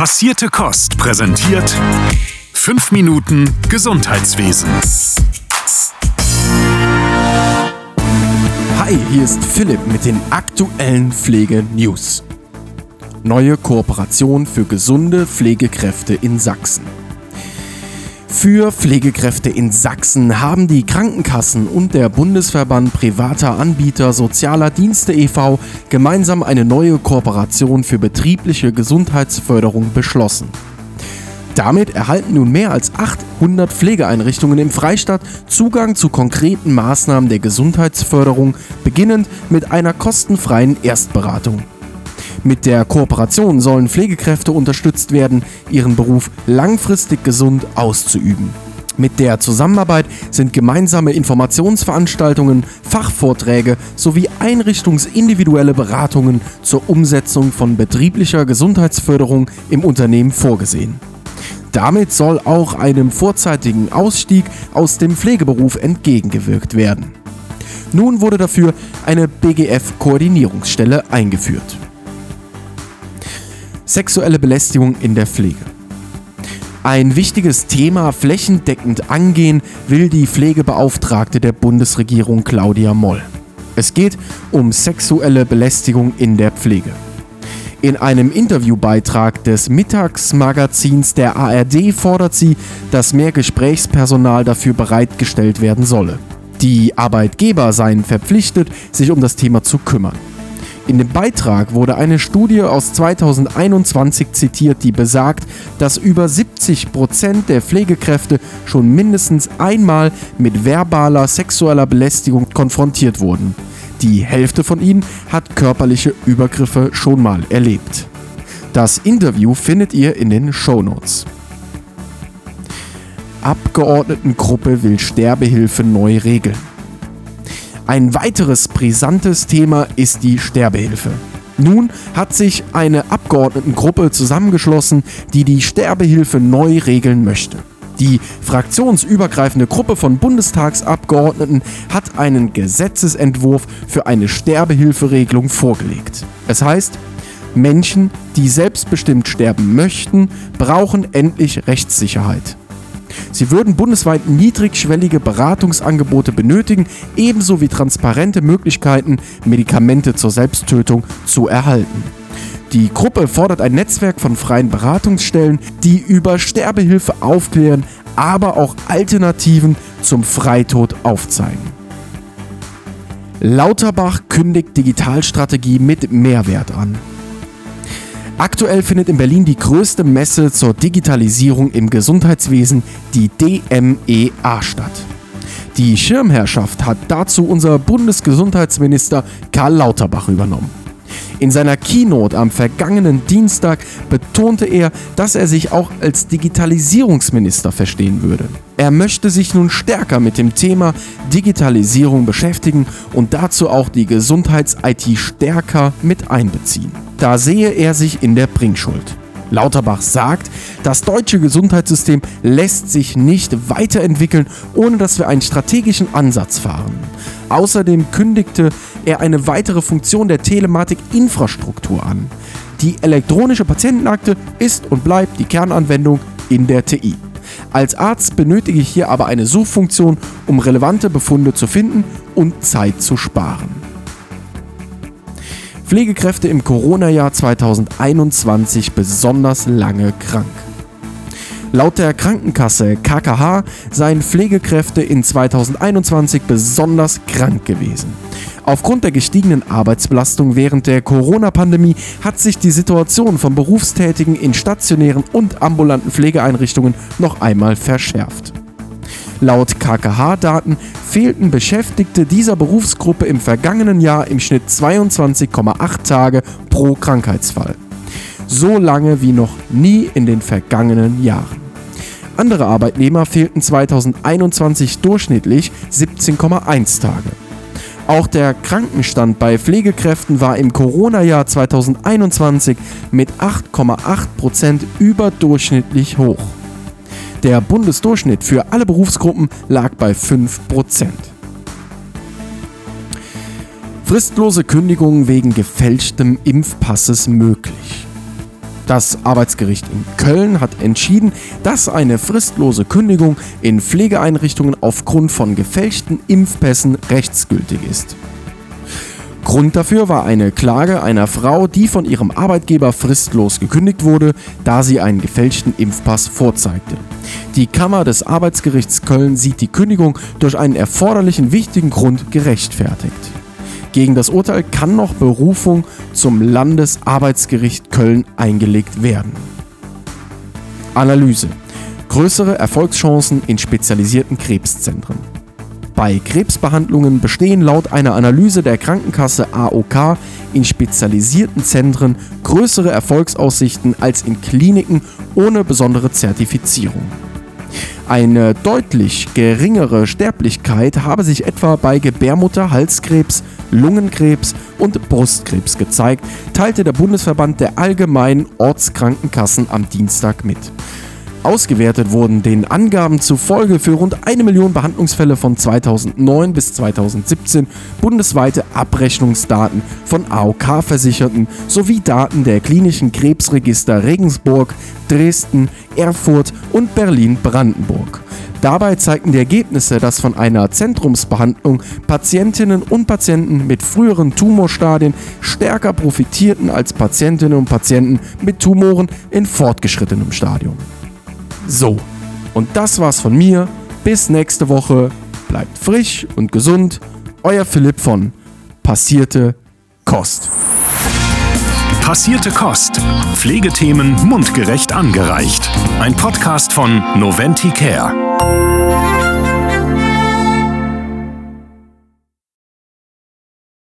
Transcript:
Passierte Kost präsentiert 5 Minuten Gesundheitswesen. Hi, hier ist Philipp mit den aktuellen Pflege-News. Neue Kooperation für gesunde Pflegekräfte in Sachsen. Für Pflegekräfte in Sachsen haben die Krankenkassen und der Bundesverband privater Anbieter sozialer Dienste e.V. gemeinsam eine neue Kooperation für betriebliche Gesundheitsförderung beschlossen. Damit erhalten nun mehr als 800 Pflegeeinrichtungen im Freistaat Zugang zu konkreten Maßnahmen der Gesundheitsförderung, beginnend mit einer kostenfreien Erstberatung. Mit der Kooperation sollen Pflegekräfte unterstützt werden, ihren Beruf langfristig gesund auszuüben. Mit der Zusammenarbeit sind gemeinsame Informationsveranstaltungen, Fachvorträge sowie einrichtungsindividuelle Beratungen zur Umsetzung von betrieblicher Gesundheitsförderung im Unternehmen vorgesehen. Damit soll auch einem vorzeitigen Ausstieg aus dem Pflegeberuf entgegengewirkt werden. Nun wurde dafür eine BGF-Koordinierungsstelle eingeführt. Sexuelle Belästigung in der Pflege. Ein wichtiges Thema flächendeckend angehen will die Pflegebeauftragte der Bundesregierung Claudia Moll. Es geht um sexuelle Belästigung in der Pflege. In einem Interviewbeitrag des Mittagsmagazins der ARD fordert sie, dass mehr Gesprächspersonal dafür bereitgestellt werden solle. Die Arbeitgeber seien verpflichtet, sich um das Thema zu kümmern. In dem Beitrag wurde eine Studie aus 2021 zitiert, die besagt, dass über 70 Prozent der Pflegekräfte schon mindestens einmal mit verbaler sexueller Belästigung konfrontiert wurden. Die Hälfte von ihnen hat körperliche Übergriffe schon mal erlebt. Das Interview findet ihr in den Show Notes. Abgeordnetengruppe will Sterbehilfe neu regeln. Ein weiteres brisantes Thema ist die Sterbehilfe. Nun hat sich eine Abgeordnetengruppe zusammengeschlossen, die die Sterbehilfe neu regeln möchte. Die fraktionsübergreifende Gruppe von Bundestagsabgeordneten hat einen Gesetzesentwurf für eine Sterbehilferegelung vorgelegt. Es heißt, Menschen, die selbstbestimmt sterben möchten, brauchen endlich Rechtssicherheit. Sie würden bundesweit niedrigschwellige Beratungsangebote benötigen, ebenso wie transparente Möglichkeiten, Medikamente zur Selbsttötung zu erhalten. Die Gruppe fordert ein Netzwerk von freien Beratungsstellen, die über Sterbehilfe aufklären, aber auch Alternativen zum Freitod aufzeigen. Lauterbach kündigt Digitalstrategie mit Mehrwert an. Aktuell findet in Berlin die größte Messe zur Digitalisierung im Gesundheitswesen, die DMEA, statt. Die Schirmherrschaft hat dazu unser Bundesgesundheitsminister Karl Lauterbach übernommen. In seiner Keynote am vergangenen Dienstag betonte er, dass er sich auch als Digitalisierungsminister verstehen würde. Er möchte sich nun stärker mit dem Thema Digitalisierung beschäftigen und dazu auch die Gesundheits-IT stärker mit einbeziehen. Da sehe er sich in der Bringschuld. Lauterbach sagt, das deutsche Gesundheitssystem lässt sich nicht weiterentwickeln, ohne dass wir einen strategischen Ansatz fahren. Außerdem kündigte er eine weitere Funktion der Telematik-Infrastruktur an. Die elektronische Patientenakte ist und bleibt die Kernanwendung in der TI. Als Arzt benötige ich hier aber eine Suchfunktion, um relevante Befunde zu finden und Zeit zu sparen. Pflegekräfte im Corona-Jahr 2021 besonders lange krank. Laut der Krankenkasse KKH seien Pflegekräfte in 2021 besonders krank gewesen. Aufgrund der gestiegenen Arbeitsbelastung während der Corona-Pandemie hat sich die Situation von Berufstätigen in stationären und ambulanten Pflegeeinrichtungen noch einmal verschärft. Laut KKH-Daten fehlten Beschäftigte dieser Berufsgruppe im vergangenen Jahr im Schnitt 22,8 Tage pro Krankheitsfall. So lange wie noch nie in den vergangenen Jahren. Andere Arbeitnehmer fehlten 2021 durchschnittlich 17,1 Tage. Auch der Krankenstand bei Pflegekräften war im Corona-Jahr 2021 mit 8,8 Prozent überdurchschnittlich hoch. Der Bundesdurchschnitt für alle Berufsgruppen lag bei 5%. Fristlose Kündigungen wegen gefälschtem Impfpasses möglich. Das Arbeitsgericht in Köln hat entschieden, dass eine fristlose Kündigung in Pflegeeinrichtungen aufgrund von gefälschten Impfpässen rechtsgültig ist. Grund dafür war eine Klage einer Frau, die von ihrem Arbeitgeber fristlos gekündigt wurde, da sie einen gefälschten Impfpass vorzeigte. Die Kammer des Arbeitsgerichts Köln sieht die Kündigung durch einen erforderlichen wichtigen Grund gerechtfertigt. Gegen das Urteil kann noch Berufung zum Landesarbeitsgericht Köln eingelegt werden. Analyse. Größere Erfolgschancen in spezialisierten Krebszentren. Bei Krebsbehandlungen bestehen laut einer Analyse der Krankenkasse AOK in spezialisierten Zentren größere Erfolgsaussichten als in Kliniken ohne besondere Zertifizierung. Eine deutlich geringere Sterblichkeit habe sich etwa bei Gebärmutter, Halskrebs, Lungenkrebs und Brustkrebs gezeigt, teilte der Bundesverband der allgemeinen Ortskrankenkassen am Dienstag mit. Ausgewertet wurden den Angaben zufolge für rund eine Million Behandlungsfälle von 2009 bis 2017 bundesweite Abrechnungsdaten von AOK-Versicherten sowie Daten der klinischen Krebsregister Regensburg, Dresden, Erfurt und Berlin-Brandenburg. Dabei zeigten die Ergebnisse, dass von einer Zentrumsbehandlung Patientinnen und Patienten mit früheren Tumorstadien stärker profitierten als Patientinnen und Patienten mit Tumoren in fortgeschrittenem Stadium. So, und das war's von mir. Bis nächste Woche. Bleibt frisch und gesund. Euer Philipp von Passierte Kost. Passierte Kost. Pflegethemen mundgerecht angereicht. Ein Podcast von Noventi Care.